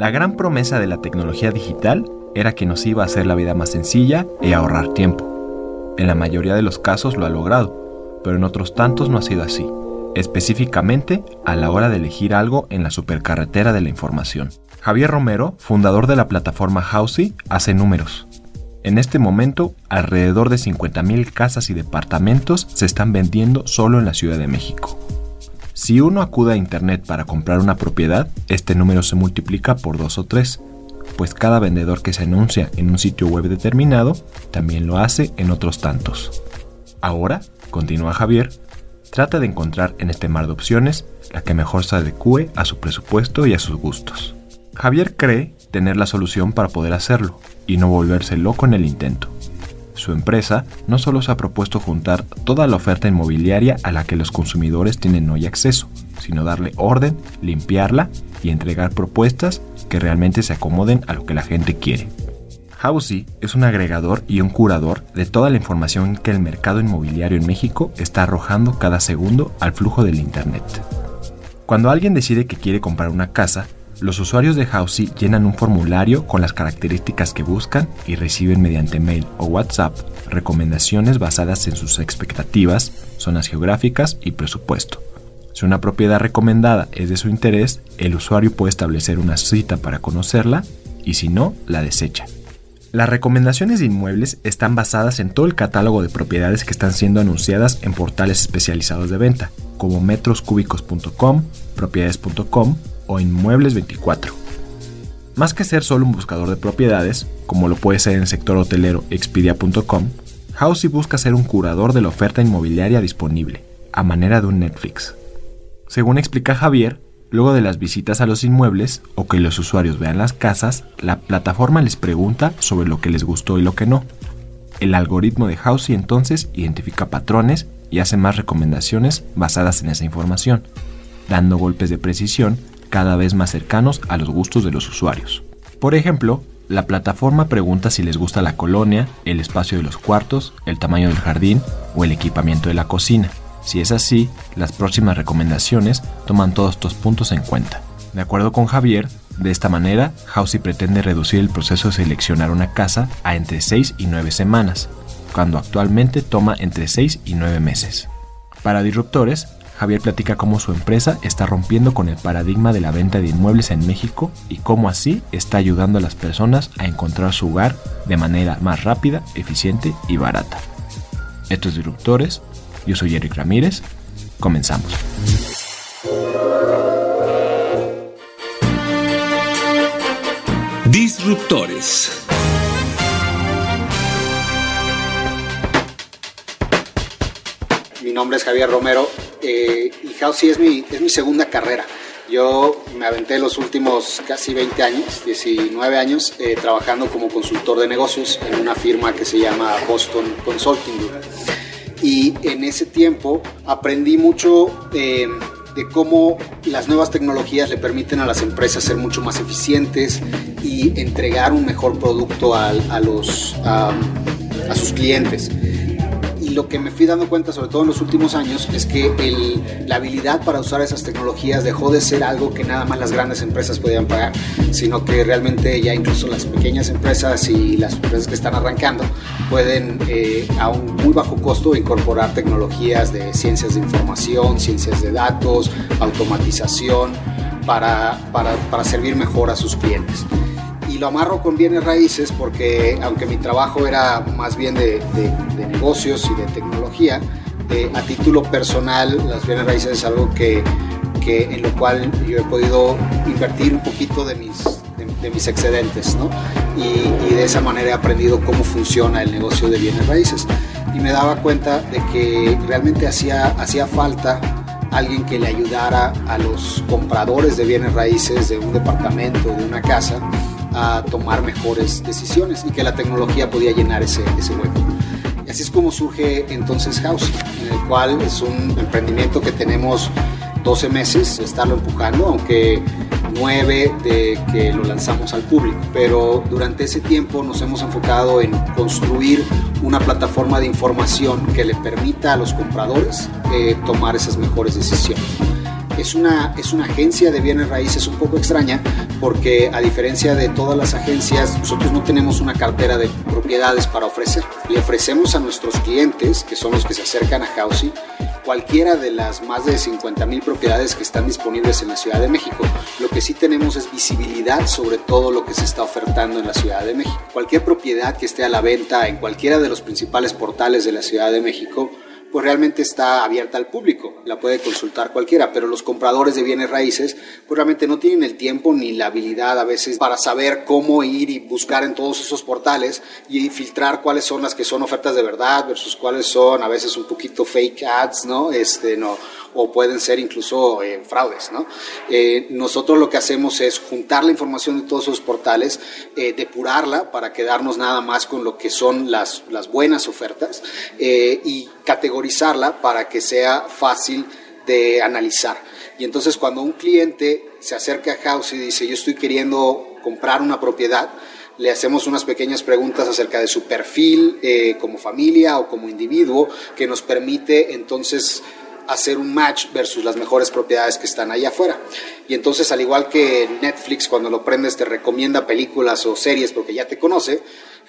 La gran promesa de la tecnología digital era que nos iba a hacer la vida más sencilla y ahorrar tiempo. En la mayoría de los casos lo ha logrado, pero en otros tantos no ha sido así, específicamente a la hora de elegir algo en la supercarretera de la información. Javier Romero, fundador de la plataforma Housey, hace números. En este momento, alrededor de 50.000 casas y departamentos se están vendiendo solo en la Ciudad de México. Si uno acude a Internet para comprar una propiedad, este número se multiplica por dos o tres, pues cada vendedor que se anuncia en un sitio web determinado también lo hace en otros tantos. Ahora, continúa Javier, trata de encontrar en este mar de opciones la que mejor se adecue a su presupuesto y a sus gustos. Javier cree tener la solución para poder hacerlo y no volverse loco en el intento. Su empresa no solo se ha propuesto juntar toda la oferta inmobiliaria a la que los consumidores tienen hoy acceso, sino darle orden, limpiarla y entregar propuestas que realmente se acomoden a lo que la gente quiere. Housey es un agregador y un curador de toda la información que el mercado inmobiliario en México está arrojando cada segundo al flujo del Internet. Cuando alguien decide que quiere comprar una casa, los usuarios de Housey llenan un formulario con las características que buscan y reciben mediante mail o WhatsApp recomendaciones basadas en sus expectativas, zonas geográficas y presupuesto. Si una propiedad recomendada es de su interés, el usuario puede establecer una cita para conocerla y si no, la desecha. Las recomendaciones de inmuebles están basadas en todo el catálogo de propiedades que están siendo anunciadas en portales especializados de venta, como metroscúbicos.com, propiedades.com o Inmuebles 24. Más que ser solo un buscador de propiedades, como lo puede ser en el sector hotelero Expedia.com, Housey busca ser un curador de la oferta inmobiliaria disponible, a manera de un Netflix. Según explica Javier, luego de las visitas a los inmuebles o que los usuarios vean las casas, la plataforma les pregunta sobre lo que les gustó y lo que no. El algoritmo de Housey entonces identifica patrones y hace más recomendaciones basadas en esa información, dando golpes de precisión cada vez más cercanos a los gustos de los usuarios. Por ejemplo, la plataforma pregunta si les gusta la colonia, el espacio de los cuartos, el tamaño del jardín o el equipamiento de la cocina. Si es así, las próximas recomendaciones toman todos estos puntos en cuenta. De acuerdo con Javier, de esta manera, Housey pretende reducir el proceso de seleccionar una casa a entre 6 y 9 semanas, cuando actualmente toma entre 6 y 9 meses. Para disruptores, Javier platica cómo su empresa está rompiendo con el paradigma de la venta de inmuebles en México y cómo así está ayudando a las personas a encontrar su hogar de manera más rápida, eficiente y barata. Estos disruptores, yo soy Eric Ramírez, comenzamos. Disruptores. Mi nombre es Javier Romero eh, y Housey es mi, es mi segunda carrera. Yo me aventé los últimos casi 20 años, 19 años, eh, trabajando como consultor de negocios en una firma que se llama Boston Consulting Group. Y en ese tiempo aprendí mucho eh, de cómo las nuevas tecnologías le permiten a las empresas ser mucho más eficientes y entregar un mejor producto a, los, a sus clientes y lo que me fui dando cuenta, sobre todo en los últimos años, es que la habilidad para usar esas tecnologías dejó de ser algo que nada más las grandes empresas podían pagar, sino que realmente ya incluso las pequeñas empresas y las empresas que están arrancando pueden eh, a un muy bajo costo incorporar tecnologías de ciencias de información, ciencias de datos, automatización, para, para, para servir mejor a sus clientes lo amarro con bienes raíces porque aunque mi trabajo era más bien de, negocios y de tecnología, a título personal las bienes raíces es algo que, que, en lo cual yo he podido invertir un poquito de mis, de, mis excedentes y, y, de esa manera he aprendido cómo funciona el negocio de bienes raíces. Y me daba cuenta de que realmente hacía, hacía falta alguien que le ayudara a los compradores de bienes raíces de un departamento, de una casa, a tomar mejores decisiones y que la tecnología podía llenar ese, ese hueco. Y así es como surge entonces House, en el cual es un emprendimiento que tenemos 12 meses de estarlo empujando, aunque 9 de que lo lanzamos al público. Pero durante ese tiempo nos hemos enfocado en construir una plataforma de información que le permita a los compradores eh, tomar esas mejores decisiones. Es una, es una agencia de bienes raíces un poco extraña porque a diferencia de todas las agencias, nosotros no tenemos una cartera de propiedades para ofrecer. Le ofrecemos a nuestros clientes, que son los que se acercan a Housing, cualquiera de las más de 50 mil propiedades que están disponibles en la Ciudad de México. Lo que sí tenemos es visibilidad sobre todo lo que se está ofertando en la Ciudad de México. Cualquier propiedad que esté a la venta en cualquiera de los principales portales de la Ciudad de México, pues realmente está abierta al público, la puede consultar cualquiera, pero los compradores de bienes raíces pues realmente no tienen el tiempo ni la habilidad a veces para saber cómo ir y buscar en todos esos portales y filtrar cuáles son las que son ofertas de verdad versus cuáles son a veces un poquito fake ads, ¿no? Este, no o pueden ser incluso eh, fraudes. ¿no? Eh, nosotros lo que hacemos es juntar la información de todos esos portales, eh, depurarla para quedarnos nada más con lo que son las, las buenas ofertas y para que sea fácil de analizar. Y entonces cuando un cliente se acerca a House y dice yo estoy queriendo comprar una propiedad, le hacemos unas pequeñas preguntas acerca de su perfil eh, como familia o como individuo que nos permite entonces hacer un match versus las mejores propiedades que están allá afuera. Y entonces, al igual que Netflix, cuando lo prendes, te recomienda películas o series porque ya te conoce,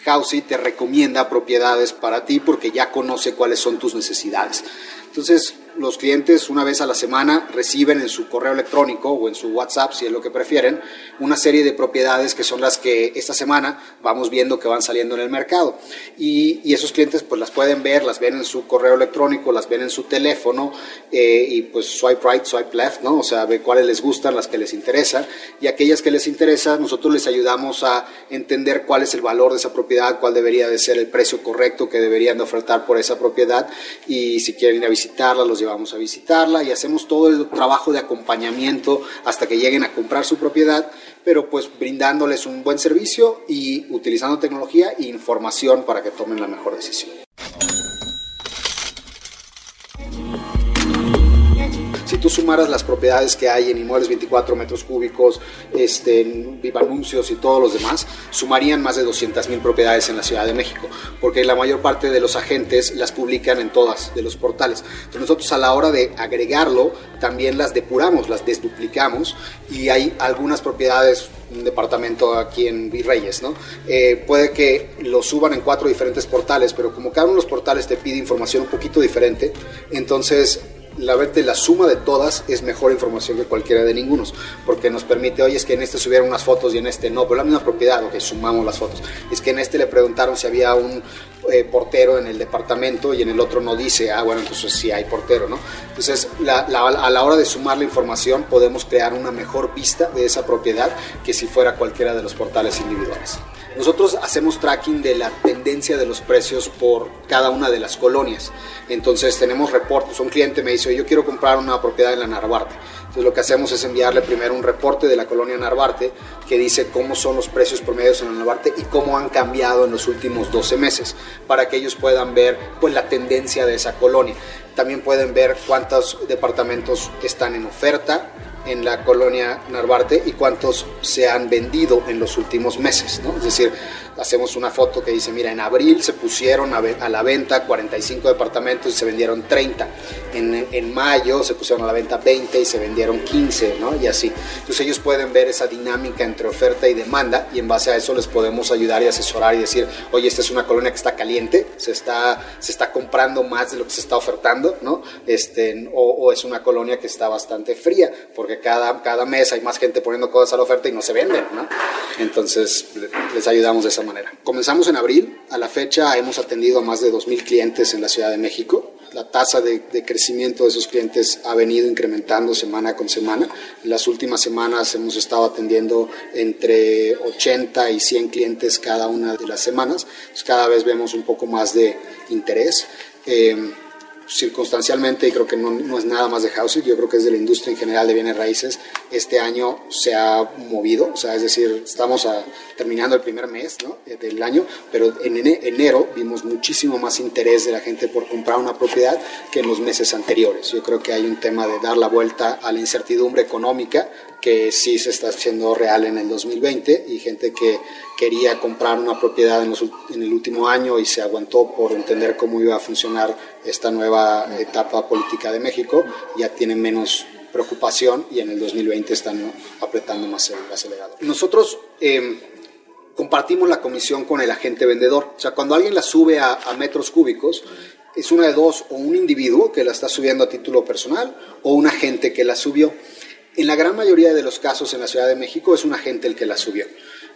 Housey te recomienda propiedades para ti porque ya conoce cuáles son tus necesidades. Entonces, los clientes una vez a la semana reciben en su correo electrónico o en su WhatsApp, si es lo que prefieren, una serie de propiedades que son las que esta semana vamos viendo que van saliendo en el mercado. Y, esos clientes pues las pueden ver, las ven en su correo electrónico, las ven en su teléfono eh, y pues swipe right, swipe left, ¿no? O sea, ve cuáles les gustan, las que les interesan y aquellas que les interesan, nosotros les ayudamos a entender cuál es el valor de esa propiedad, cuál debería de ser el precio correcto que deberían de ofertar por esa propiedad y si quieren ir a visitarla, los llevamos a visitarla y hacemos todo el trabajo de acompañamiento hasta que lleguen a comprar su propiedad, pero pues brindándoles un buen servicio y utilizando tecnología e información para que tomen la mejor decisión. Si tú sumaras las propiedades que hay en inmuebles 24 metros cúbicos, este, en Viva Anuncios y todos los demás, sumarían más de 200 mil propiedades en la Ciudad de México, porque la mayor parte de los agentes las publican en todas de los portales. Entonces nosotros a la hora de agregarlo, también las depuramos, las desduplicamos y hay algunas propiedades un departamento aquí en Virreyes, ¿no? Eh, puede que lo suban en cuatro diferentes portales, pero como cada uno de los portales te pide información un poquito diferente, entonces la verte la suma de todas es mejor información que cualquiera de ningunos, porque nos permite, oye, es que en este subieron unas fotos y en este no, pero la misma propiedad, o que sumamos las fotos. Es que en este le preguntaron si había un eh, portero en el departamento y en el otro no dice, ah, bueno, entonces sí hay portero, ¿no? Entonces, a la hora de sumar la información podemos crear una mejor vista de esa propiedad que si fuera cualquiera de los portales individuales. Nosotros hacemos tracking de la tendencia de los precios por cada una de las colonias. Entonces tenemos reportes. Un cliente me dice, yo quiero comprar una propiedad en la Narvarte. Entonces lo que hacemos es enviarle primero un reporte de la colonia Narvarte que dice cómo son los precios promedios en la Narvarte y cómo han cambiado en los últimos 12 meses para que ellos puedan ver pues, la tendencia de esa colonia. También pueden ver cuántos departamentos están en oferta, en la colonia Narvarte y cuántos se han vendido en los últimos meses, ¿no? Es decir, hacemos una foto que dice, mira, en abril se pusieron a, la venta 45 departamentos y se vendieron 30. En, en, mayo se pusieron a la venta 20 y se vendieron 15, ¿no? Y así. Entonces ellos pueden ver esa dinámica entre oferta y demanda y en base a eso les podemos ayudar y asesorar y decir, oye, esta es una colonia que está caliente, se está, se está comprando más de lo que se está ofertando, ¿no? Este, o, o es una colonia que está bastante fría, porque cada, cada mes hay más gente poniendo cosas a la oferta y no se venden, ¿no? Entonces les ayudamos de esa manera. Comenzamos en abril, a la fecha hemos atendido a más de 2.000 clientes en la Ciudad de México la tasa de, de, crecimiento de esos clientes ha venido incrementando semana con semana. En las últimas semanas hemos estado atendiendo entre 80 y 100 clientes cada una de las semanas. Cada vez vemos un poco más de interés. Eh, circunstancialmente, y creo que no, no, es nada más de housing, yo creo que es de la industria en general de bienes raíces, este año se ha movido, o sea, es decir, estamos a, terminando el primer mes ¿no? Eh, del año, pero en enero vimos muchísimo más interés de la gente por comprar una propiedad que en los meses anteriores. Yo creo que hay un tema de dar la vuelta a la incertidumbre económica que sí se está haciendo real en el 2020 y gente que quería comprar una propiedad en, los, en, el último año y se aguantó por entender cómo iba a funcionar esta nueva etapa política de México, ya tienen menos preocupación y en el 2020 están apretando más el acelerador. Nosotros eh, compartimos la comisión con el agente vendedor, o sea, cuando alguien la sube a, a metros cúbicos, es una de dos, o un individuo que la está subiendo a título personal o un agente que la subió. En la gran mayoría de los casos en la Ciudad de México es un agente el que la subió.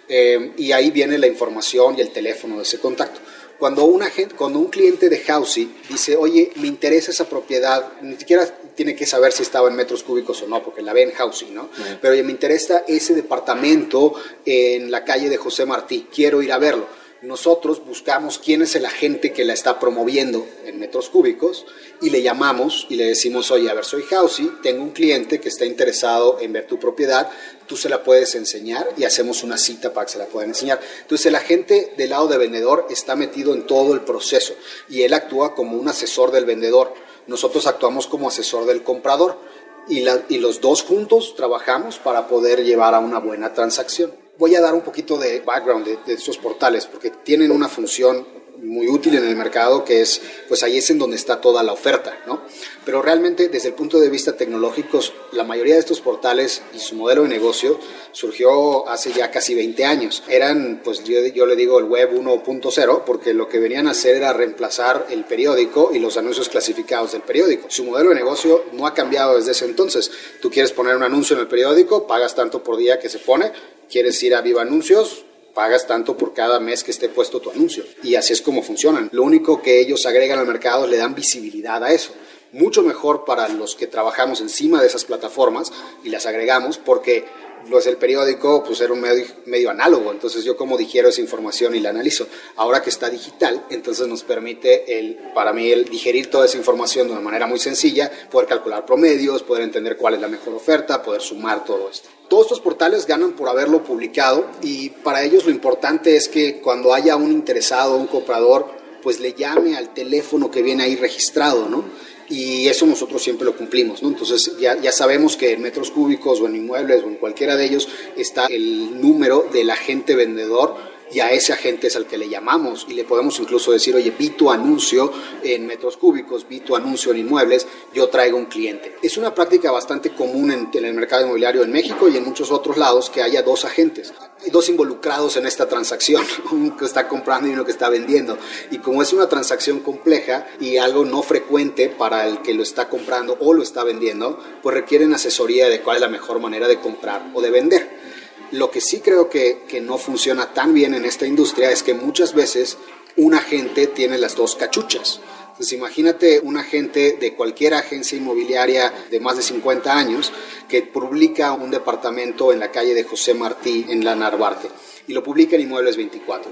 Eh, y ahí viene la información y el teléfono de ese contacto. Cuando, una gente, cuando un cliente de Housing dice, oye, me interesa esa propiedad, ni siquiera tiene que saber si estaba en metros cúbicos o no, porque la ve en Housing, ¿no? Pero oye, me interesa ese departamento en la calle de José Martí, quiero ir a verlo nosotros buscamos quién es el agente que la está promoviendo en metros cúbicos y le llamamos y le decimos, oye, a ver, soy Housey, tengo un cliente que está interesado en ver tu propiedad, tú se la puedes enseñar y hacemos una cita para que se la puedan enseñar. Entonces el agente del lado de vendedor está metido en todo el proceso y él actúa como un asesor del vendedor. Nosotros actuamos como asesor del comprador y los dos juntos trabajamos para poder llevar a una buena transacción voy a dar un poquito de background de, de estos portales, porque tienen una función muy útil en el mercado, que es, pues ahí es en donde está toda la oferta, ¿no? Pero realmente, desde el punto de vista tecnológico, la mayoría de estos portales y su modelo de negocio surgió hace ya casi 20 años. Eran, pues yo, yo le digo el web 1.0, porque lo que venían a hacer era reemplazar el periódico y los anuncios clasificados del periódico. Su modelo de negocio no ha cambiado desde ese entonces. Tú quieres poner un anuncio en el periódico, pagas tanto por día que se pone, quieres ir a Viva Anuncios, pagas tanto por cada mes que esté puesto tu anuncio. Y así es como funcionan. Lo único que ellos agregan al mercado es le dan visibilidad a eso. Mucho mejor para los que trabajamos encima de esas plataformas y las agregamos porque pues el periódico pues era un medio, medio, análogo, entonces yo como digiero esa información y la analizo. Ahora que está digital, entonces nos permite el, para mí el digerir toda esa información de una manera muy sencilla, poder calcular promedios, poder entender cuál es la mejor oferta, poder sumar todo esto. Todos estos portales ganan por haberlo publicado y para ellos lo importante es que cuando haya un interesado, un comprador, pues le llame al teléfono que viene ahí registrado, ¿no? Y eso nosotros siempre lo cumplimos, ¿no? Entonces ya, ya sabemos que en metros cúbicos o en inmuebles o en cualquiera de ellos está el número del agente vendedor y a ese agente es al que le llamamos y le podemos incluso decir, oye, vi tu anuncio en metros cúbicos, vi tu anuncio en inmuebles, yo traigo un cliente. Es una práctica bastante común en, el mercado inmobiliario en México y en muchos otros lados que haya dos agentes, dos involucrados en esta transacción, uno que está comprando y uno que está vendiendo. Y como es una transacción compleja y algo no frecuente para el que lo está comprando o lo está vendiendo, pues requieren asesoría de cuál es la mejor manera de comprar o de vender. Lo que sí creo que, que, no funciona tan bien en esta industria es que muchas veces un agente tiene las dos cachuchas. Entonces imagínate un agente de cualquier agencia inmobiliaria de más de 50 años que publica un departamento en la calle de José Martí en la Narvarte y lo publica en Inmuebles 24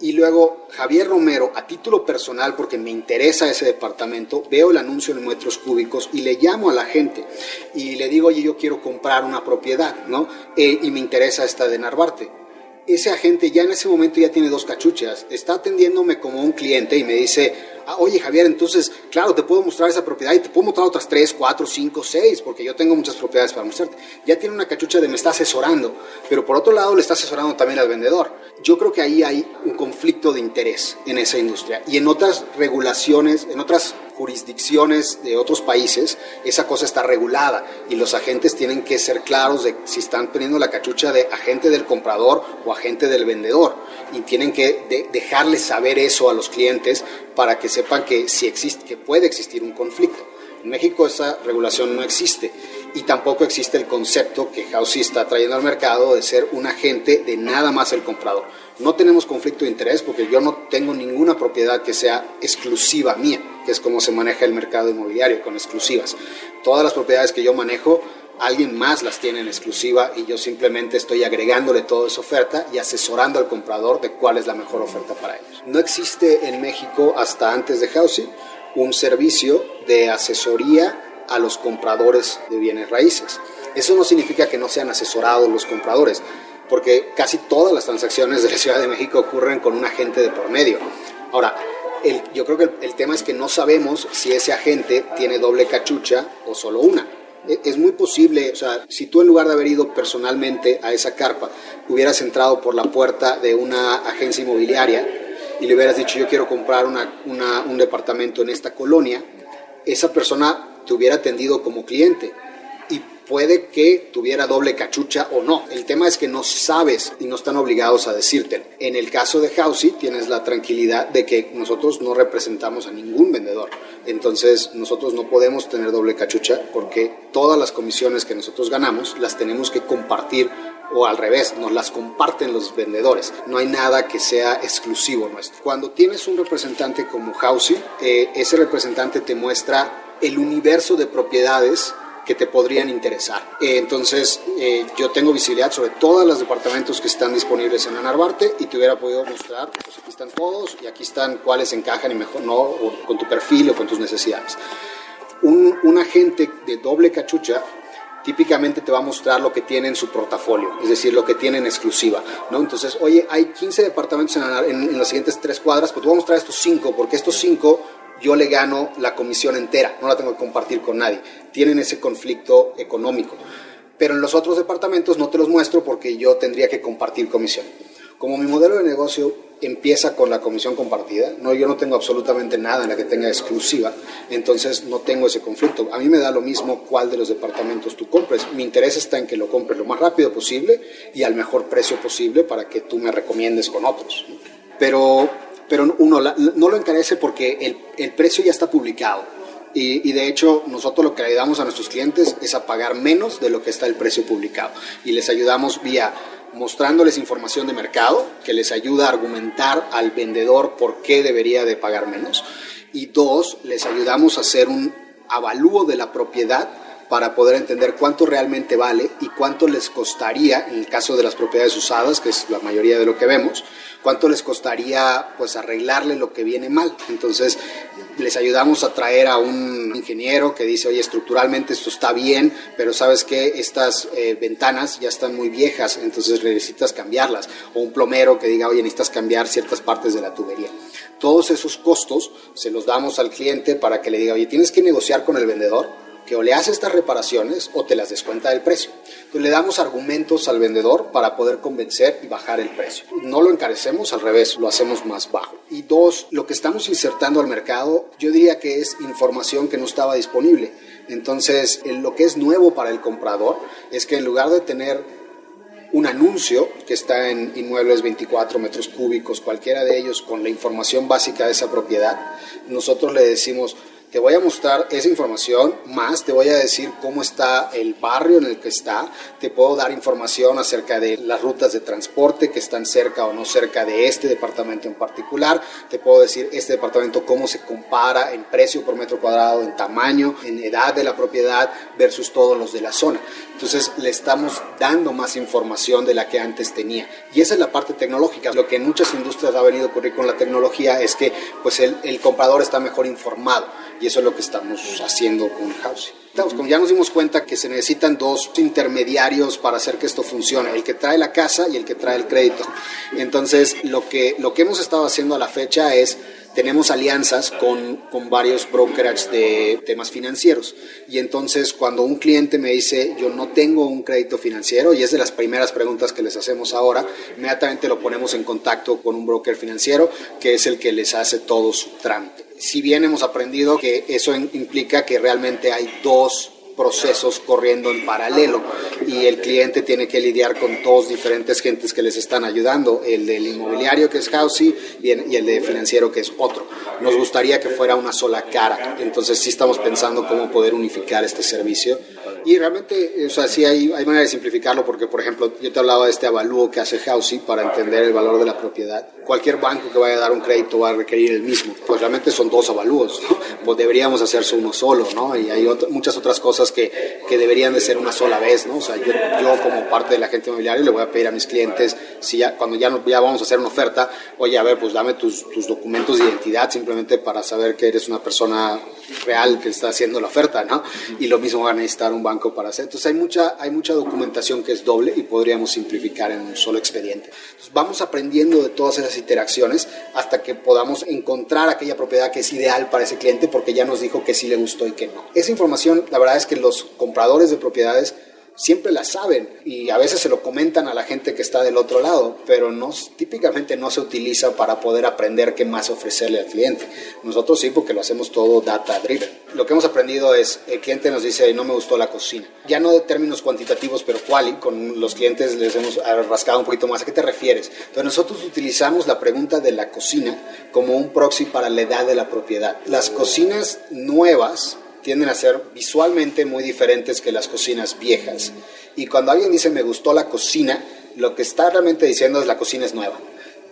y luego Javier Romero, a título personal, porque me interesa ese departamento, veo el anuncio en metros cúbicos y le llamo a la gente y le digo, oye, yo quiero comprar una propiedad, ¿no? Eh, y me interesa esta de Narvarte. Ese agente ya en ese momento ya tiene dos cachuchas, está atendiéndome como un cliente y me dice, ah, oye Javier, entonces, claro, te puedo mostrar esa propiedad y te puedo mostrar otras tres, cuatro, cinco, seis, porque yo tengo muchas propiedades para mostrarte. Ya tiene una cachucha de me está asesorando, pero por otro lado le está asesorando también al vendedor. Yo creo que ahí hay un conflicto de interés en esa industria y en otras regulaciones, en otras jurisdicciones de otros países, esa cosa está regulada y los agentes tienen que ser claros de si están teniendo la cachucha de agente del comprador o agente del vendedor y tienen que de, dejarles saber eso a los clientes para que sepan que, si existe, que puede existir un conflicto. En México esa regulación no existe y tampoco existe el concepto que Housey está trayendo al mercado de ser un agente de nada más el comprador. No tenemos conflicto de interés porque yo no tengo ninguna propiedad que sea exclusiva mía, que es como se maneja el mercado inmobiliario, con exclusivas. Todas las propiedades que yo manejo alguien más las tiene en exclusiva y yo simplemente estoy agregándole toda esa oferta y asesorando al comprador de cuál es la mejor oferta para ellos. No existe en México hasta antes de Housing un servicio de asesoría a los compradores de bienes raíces. Eso no significa que no sean asesorados los compradores, porque casi todas las transacciones de la Ciudad de México ocurren con un agente de por medio. Ahora, yo creo que el, tema es que no sabemos si ese agente tiene doble cachucha o solo una e, es muy posible, o sea, si tú en lugar de haber ido personalmente a esa carpa, hubieras entrado por la puerta de una agencia inmobiliaria y le hubieras dicho yo quiero comprar una, un departamento en esta colonia, esa persona te hubiera atendido como cliente puede que tuviera doble cachucha o no. El tema es que no sabes y no están obligados a decírtelo. En el caso de Housey tienes la tranquilidad de que nosotros no representamos a ningún vendedor. Entonces nosotros no podemos tener doble cachucha porque todas las comisiones que nosotros ganamos las tenemos que compartir o al revés, nos las comparten los vendedores. No hay nada que sea exclusivo nuestro. Cuando tienes un representante como Housey, eh, ese representante te muestra el universo de propiedades que te podrían interesar. Eh, entonces, eh, yo tengo visibilidad sobre todos los departamentos que están disponibles en la y te hubiera podido mostrar, pues aquí están todos y aquí están cuáles encajan y mejor no, con tu perfil o con tus necesidades. Un, un agente de doble cachucha típicamente te va a mostrar lo que tiene en su portafolio, es decir, lo que tiene en exclusiva, ¿no? Entonces, oye, hay 15 departamentos en, en, en las siguientes tres cuadras, pues te voy a mostrar estos cinco, porque estos cinco yo le gano la comisión entera, no la tengo que compartir con nadie. Tienen ese conflicto económico. Pero en los otros departamentos no te los muestro porque yo tendría que compartir comisión. Como mi modelo de negocio empieza con la comisión compartida, no, yo no tengo absolutamente nada en la que tenga exclusiva, entonces no tengo ese conflicto. A mí me da lo mismo cuál de los departamentos tú compres. Mi interés está en que lo compres lo más rápido posible y al mejor precio posible para que tú me recomiendes con otros. Pero pero uno no lo encarece porque el, el precio ya está publicado. Y, y, de hecho, nosotros lo que ayudamos a nuestros clientes es a pagar menos de lo que está el precio publicado. Y les ayudamos vía mostrándoles información de mercado que les ayuda a argumentar al vendedor por qué debería de pagar menos. Y dos, les ayudamos a hacer un avalúo de la propiedad para poder entender cuánto realmente vale y cuánto les costaría, en el caso de las propiedades usadas, que es la mayoría de lo que vemos, cuánto les costaría pues arreglarle lo que viene mal. Entonces les ayudamos a traer a un ingeniero que dice, oye, estructuralmente esto está bien, pero sabes que estas eh, ventanas ya están muy viejas, entonces necesitas cambiarlas. O un plomero que diga, oye, necesitas cambiar ciertas partes de la tubería. Todos esos costos se los damos al cliente para que le diga, oye, tienes que negociar con el vendedor que o le hace estas reparaciones o te las descuenta del precio. Entonces le damos argumentos al vendedor para poder convencer y bajar el precio. No lo encarecemos, al revés, lo hacemos más bajo. Y dos, lo que estamos insertando al mercado, yo diría que es información que no estaba disponible. Entonces, lo que es nuevo para el comprador es que en lugar de tener un anuncio que está en inmuebles 24 metros cúbicos, cualquiera de ellos con la información básica de esa propiedad, nosotros le decimos, te voy a mostrar esa información, más te voy a decir cómo está el barrio en el que está, te puedo dar información acerca de las rutas de transporte que están cerca o no cerca de este departamento en particular, te puedo decir este departamento cómo se compara en precio por metro cuadrado, en tamaño, en edad de la propiedad versus todos los de la zona. Entonces le estamos dando más información de la que antes tenía. Y esa es la parte tecnológica. Lo que en muchas industrias ha venido a ocurrir con la tecnología es que pues el, el comprador está mejor informado y eso es lo que estamos haciendo con Housing. Como ya nos dimos cuenta que se necesitan dos intermediarios para hacer que esto funcione, el que trae la casa y el que trae el crédito. Entonces, lo que, lo que hemos estado haciendo a la fecha es tenemos alianzas con, con, varios brokers de temas financieros. Y entonces cuando un cliente me dice, yo no tengo un crédito financiero, y es de las primeras preguntas que les hacemos ahora, inmediatamente lo ponemos en contacto con un broker financiero, que es el que les hace todo su trámite si bien hemos aprendido que eso implica que realmente hay dos procesos corriendo en paralelo y el cliente tiene que lidiar con dos diferentes gentes que les están ayudando, el del inmobiliario que es Housey y el de financiero que es otro. Nos gustaría que fuera una sola cara, entonces sí estamos pensando cómo poder unificar este servicio Y realmente, o sea, sí hay, hay manera de simplificarlo porque, por ejemplo, yo te hablaba de este avalúo que hace Housey para entender el valor de la propiedad. Cualquier banco que vaya a dar un crédito va a requerir el mismo. Pues realmente son dos avalúos, ¿no? Pues deberíamos hacerse uno solo, ¿no? Y hay muchas otras cosas que, que, deberían de ser una sola vez, ¿no? O sea, yo, yo, como parte del agente inmobiliario le voy a pedir a mis clientes, si ya, cuando ya, ya vamos a hacer una oferta, oye, a ver, pues dame tus, tus documentos de identidad simplemente para saber que eres una persona real que está haciendo la oferta, ¿no? Y lo mismo va a necesitar un banco para hacer. Entonces hay mucha, hay mucha documentación que es doble y podríamos simplificar en un solo expediente. Vamos aprendiendo de todas esas interacciones hasta que podamos encontrar aquella propiedad que es ideal para ese cliente porque ya nos dijo que sí le gustó y que no. Esa información, la verdad es que los compradores de propiedades siempre la saben y a veces se lo comentan a la gente que está del otro lado, pero no, típicamente no se utiliza para poder aprender qué más ofrecerle al cliente. Nosotros sí, porque lo hacemos todo data driven. Lo que hemos aprendido es, el cliente nos dice, no me gustó la cocina. Ya no de términos cuantitativos, pero quali, con los clientes les hemos rascado un poquito más. ¿A qué te refieres? Entonces nosotros utilizamos la pregunta de la cocina como un proxy para la edad de la propiedad. Las cocinas nuevas tienden a ser visualmente muy diferentes que las cocinas viejas. Y cuando alguien dice me gustó la cocina, lo que está realmente diciendo es la cocina es nueva.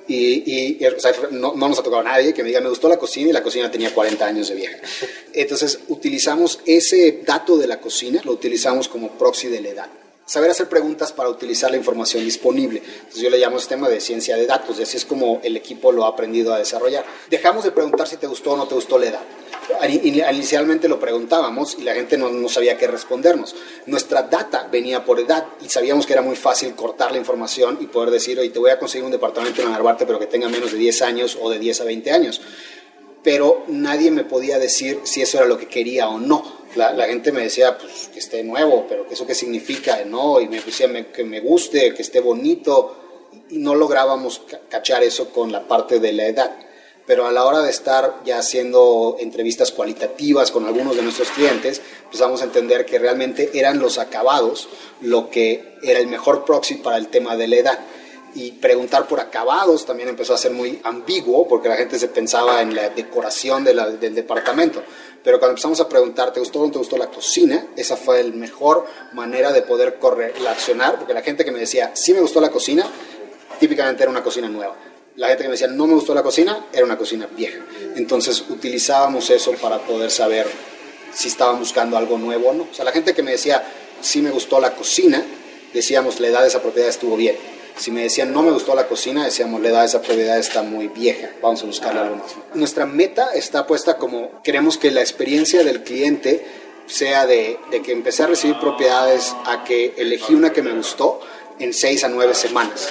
Y, no, nos ha tocado a nadie que me diga me gustó la cocina y la cocina tenía 40 años de vieja. Entonces utilizamos ese dato de la cocina, lo utilizamos como proxy de la edad saber hacer preguntas para utilizar la información disponible. Entonces yo le llamo este tema de ciencia de datos y así es como el equipo lo ha aprendido a desarrollar. Dejamos de preguntar si te gustó o no te gustó la edad. Inicialmente lo preguntábamos y la gente no, no, sabía qué respondernos. Nuestra data venía por edad y sabíamos que era muy fácil cortar la información y poder decir, oye, te voy a conseguir un departamento en Narvarte pero que tenga menos de 10 años o de 10 a 20 años. Pero nadie me podía decir si eso era lo que quería o no la, gente me decía pues, que esté nuevo, pero que eso qué significa, ¿no? Y me decía que me guste, que esté bonito, y no lográbamos cachar eso con la parte de la edad. Pero a la hora de estar ya haciendo entrevistas cualitativas con algunos de nuestros clientes, empezamos a entender que realmente eran los acabados lo que era el mejor proxy para el tema de la edad y preguntar por acabados también empezó a ser muy ambiguo porque la gente se pensaba en la decoración del departamento. Pero cuando empezamos a preguntar, ¿te gustó o no te gustó la cocina? Esa fue la mejor manera de poder correlacionar, porque la gente que me decía, sí me gustó la cocina, típicamente era una cocina nueva. La gente que me decía, no me gustó la cocina, era una cocina vieja. Entonces utilizábamos eso para poder saber si estaban buscando algo nuevo o no. O sea, la gente que me decía, sí me gustó la cocina, decíamos, la edad de esa propiedad estuvo bien si me decían no me gustó la cocina, decíamos la edad esa propiedad está muy vieja, vamos a buscarle algo más. Nuestra meta está puesta como queremos que la experiencia del cliente sea de, de que empecé a recibir propiedades a que elegí una que me gustó en seis a nueve semanas.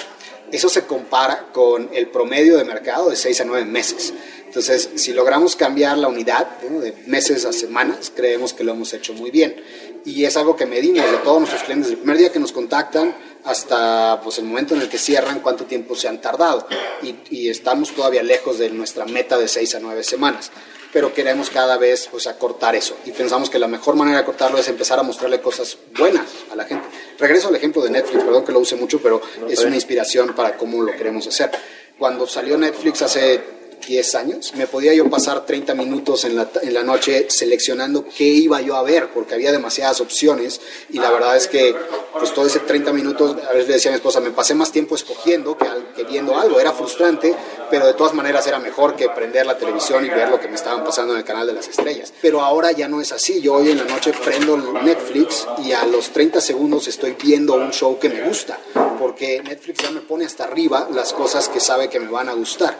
Eso se compara con el promedio de mercado de seis a nueve meses. Entonces, si logramos cambiar la unidad de meses a semanas, creemos que lo hemos hecho muy bien. Y es algo que medimos de todos nuestros clientes. El primer día que nos contactan, hasta pues, el momento en el que cierran, cuánto tiempo se han tardado. Y, estamos todavía lejos de nuestra meta de seis a nueve semanas. Pero queremos cada vez pues, acortar eso. Y pensamos que la mejor manera de acortarlo es empezar a mostrarle cosas buenas a la gente. Regreso al ejemplo de Netflix, perdón que lo use mucho, pero es una inspiración para cómo lo queremos hacer. Cuando salió Netflix hace 10 años, me podía yo pasar 30 minutos en la, en la, noche seleccionando qué iba yo a ver, porque había demasiadas opciones y la verdad es que pues todo ese 30 minutos, a veces le decía a mi esposa, me pasé más tiempo escogiendo que, que viendo algo, era frustrante, pero de todas maneras era mejor que prender la televisión y ver lo que me estaban pasando en el canal de las estrellas. Pero ahora ya no es así, yo hoy en la noche prendo Netflix y a los 30 segundos estoy viendo un show que me gusta, porque Netflix ya me pone hasta arriba las cosas que sabe que me van a gustar.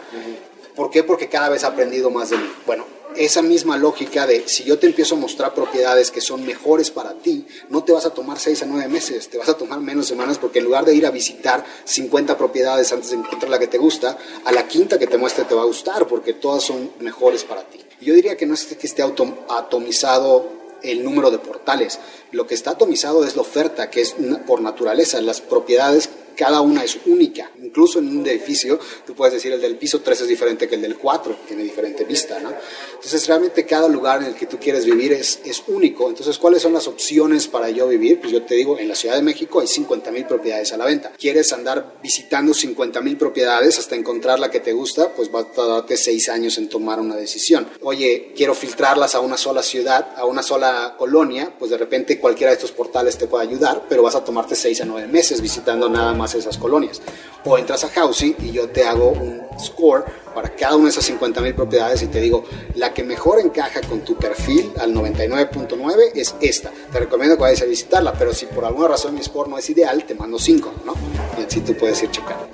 ¿Por qué? Porque cada vez he aprendido más de mí. Bueno, esa misma lógica de si yo te empiezo a mostrar propiedades que son mejores para ti, no te vas a tomar seis a nueve meses, te vas a tomar menos semanas porque en lugar de ir a visitar 50 propiedades antes de encontrar la que te gusta, a la quinta que te muestre te va a gustar porque todas son mejores para ti. Yo diría que no es que esté atomizado el número de portales, lo que está atomizado es la oferta, que es por naturaleza, las propiedades cada una es única. Incluso en un edificio, tú puedes decir el del piso 3 es diferente que el del 4, tiene diferente vista, ¿no? Entonces, realmente cada lugar en el que tú quieres vivir es, es único. Entonces, ¿cuáles son las opciones para yo vivir? Pues yo te digo, en la Ciudad de México hay 50 mil propiedades a la venta. ¿Quieres andar visitando 50 mil propiedades hasta encontrar la que te gusta? Pues va a tardarte 6 años en tomar una decisión. Oye, quiero filtrarlas a una sola ciudad, a una sola colonia, pues de repente cualquiera de estos portales te puede ayudar, pero vas a tomarte 6 a 9 meses visitando nada más esas colonias. O entras a Housing y yo te hago un score para cada una de esas 50 mil propiedades y te digo, la que mejor encaja con tu perfil al 99.9 es esta. Te recomiendo que vayas a visitarla, pero si por alguna razón mi score no es ideal, te mando 5, ¿no? Y así tú puedes ir checando.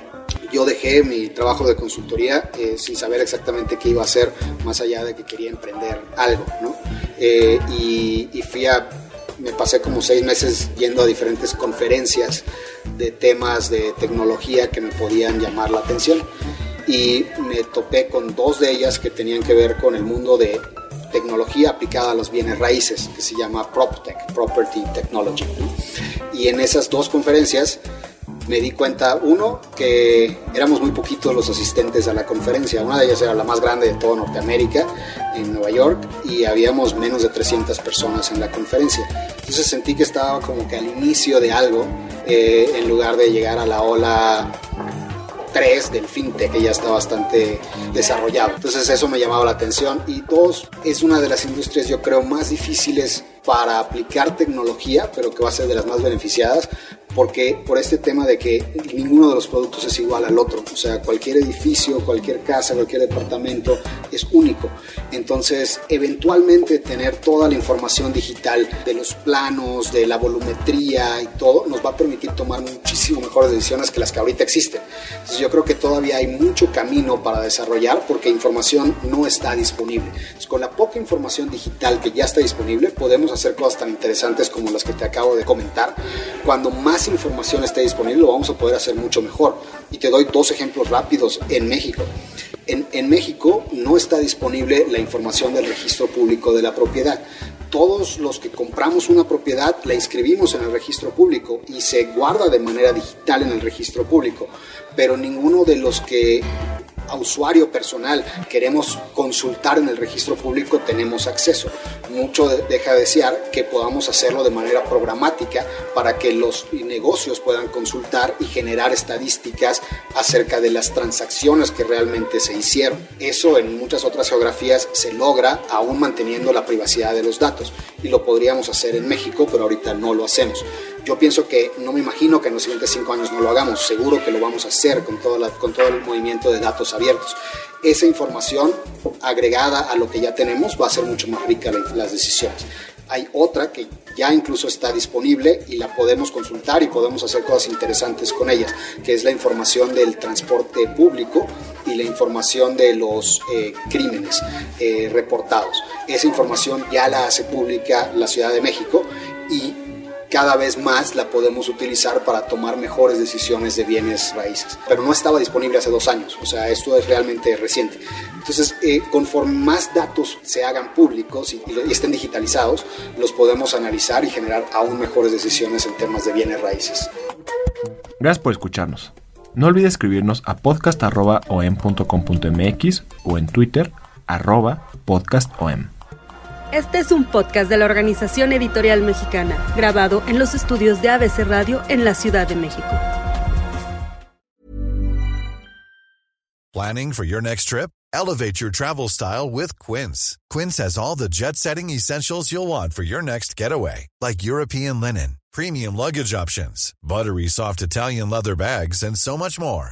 Yo dejé mi trabajo de consultoría eh, sin saber exactamente qué iba a hacer, más allá de que quería emprender algo, ¿no? Eh, y, y fui a me pasé como seis meses yendo a diferentes conferencias de temas de tecnología que me podían llamar la atención y me topé con dos de ellas que tenían que ver con el mundo de tecnología aplicada a los bienes raíces, que se llama PropTech, Property Technology. Y en esas dos conferencias me di cuenta, uno, que éramos muy poquitos los asistentes a la conferencia. Una de ellas era la más grande de toda Norteamérica, en Nueva York, y habíamos menos de 300 personas en la conferencia. Entonces sentí que estaba como que al inicio de algo, eh, en lugar de llegar a la ola 3 del fintech que ya está bastante desarrollado. Entonces eso me llamaba la atención y dos, es una de las industrias yo creo más difíciles para aplicar tecnología, pero que va a ser de las más beneficiadas, porque por este tema de que ninguno de los productos es igual al otro, o sea, cualquier edificio, cualquier casa, cualquier departamento es único. Entonces, eventualmente tener toda la información digital de los planos, de la volumetría y todo, nos va a permitir tomar muchísimo mejores decisiones que las que ahorita existen. Entonces, yo creo que todavía hay mucho camino para desarrollar porque información no está disponible. Entonces, con la poca información digital que ya está disponible, podemos hacer cosas tan interesantes como las que te acabo de comentar. Cuando más información esté disponible, lo vamos a poder hacer mucho mejor. Y te doy dos ejemplos rápidos en México. En, en, México no está disponible la información del registro público de la propiedad. Todos los que compramos una propiedad la inscribimos en el registro público y se guarda de manera digital en el registro público, pero ninguno de los que a usuario personal queremos consultar en el registro público, tenemos acceso. Mucho deja de desear que podamos hacerlo de manera programática para que los negocios puedan consultar y generar estadísticas acerca de las transacciones que realmente se hicieron. Eso en muchas otras geografías se logra aún manteniendo la privacidad de los datos y lo podríamos hacer en México, pero ahorita no lo hacemos. Yo pienso que no me imagino que en los siguientes cinco años no lo hagamos, seguro que lo vamos a hacer con, todo con todo el movimiento de datos abiertos. Esa información agregada a lo que ya tenemos va a ser mucho más rica las decisiones. Hay otra que ya incluso está disponible y la podemos consultar y podemos hacer cosas interesantes con ella, que es la información del transporte público y la información de los eh, crímenes eh, reportados. Esa información ya la hace pública la Ciudad de México y cada vez más la podemos utilizar para tomar mejores decisiones de bienes raíces. Pero no estaba disponible hace dos años, o sea, esto es realmente reciente. Entonces, eh, conforme más datos se hagan públicos y, estén digitalizados, los podemos analizar y generar aún mejores decisiones en temas de bienes raíces. Gracias por escucharnos. No olvides escribirnos a podcast.om.com.mx o en Twitter arroba podcastom. Este es un podcast de la Organización Editorial Mexicana, grabado en los estudios de ABC Radio en la Ciudad de México. Planning for your next trip? Elevate your travel style with Quince. Quince has all the jet-setting essentials you'll want for your next getaway, like European linen, premium luggage options, buttery soft Italian leather bags, and so much more.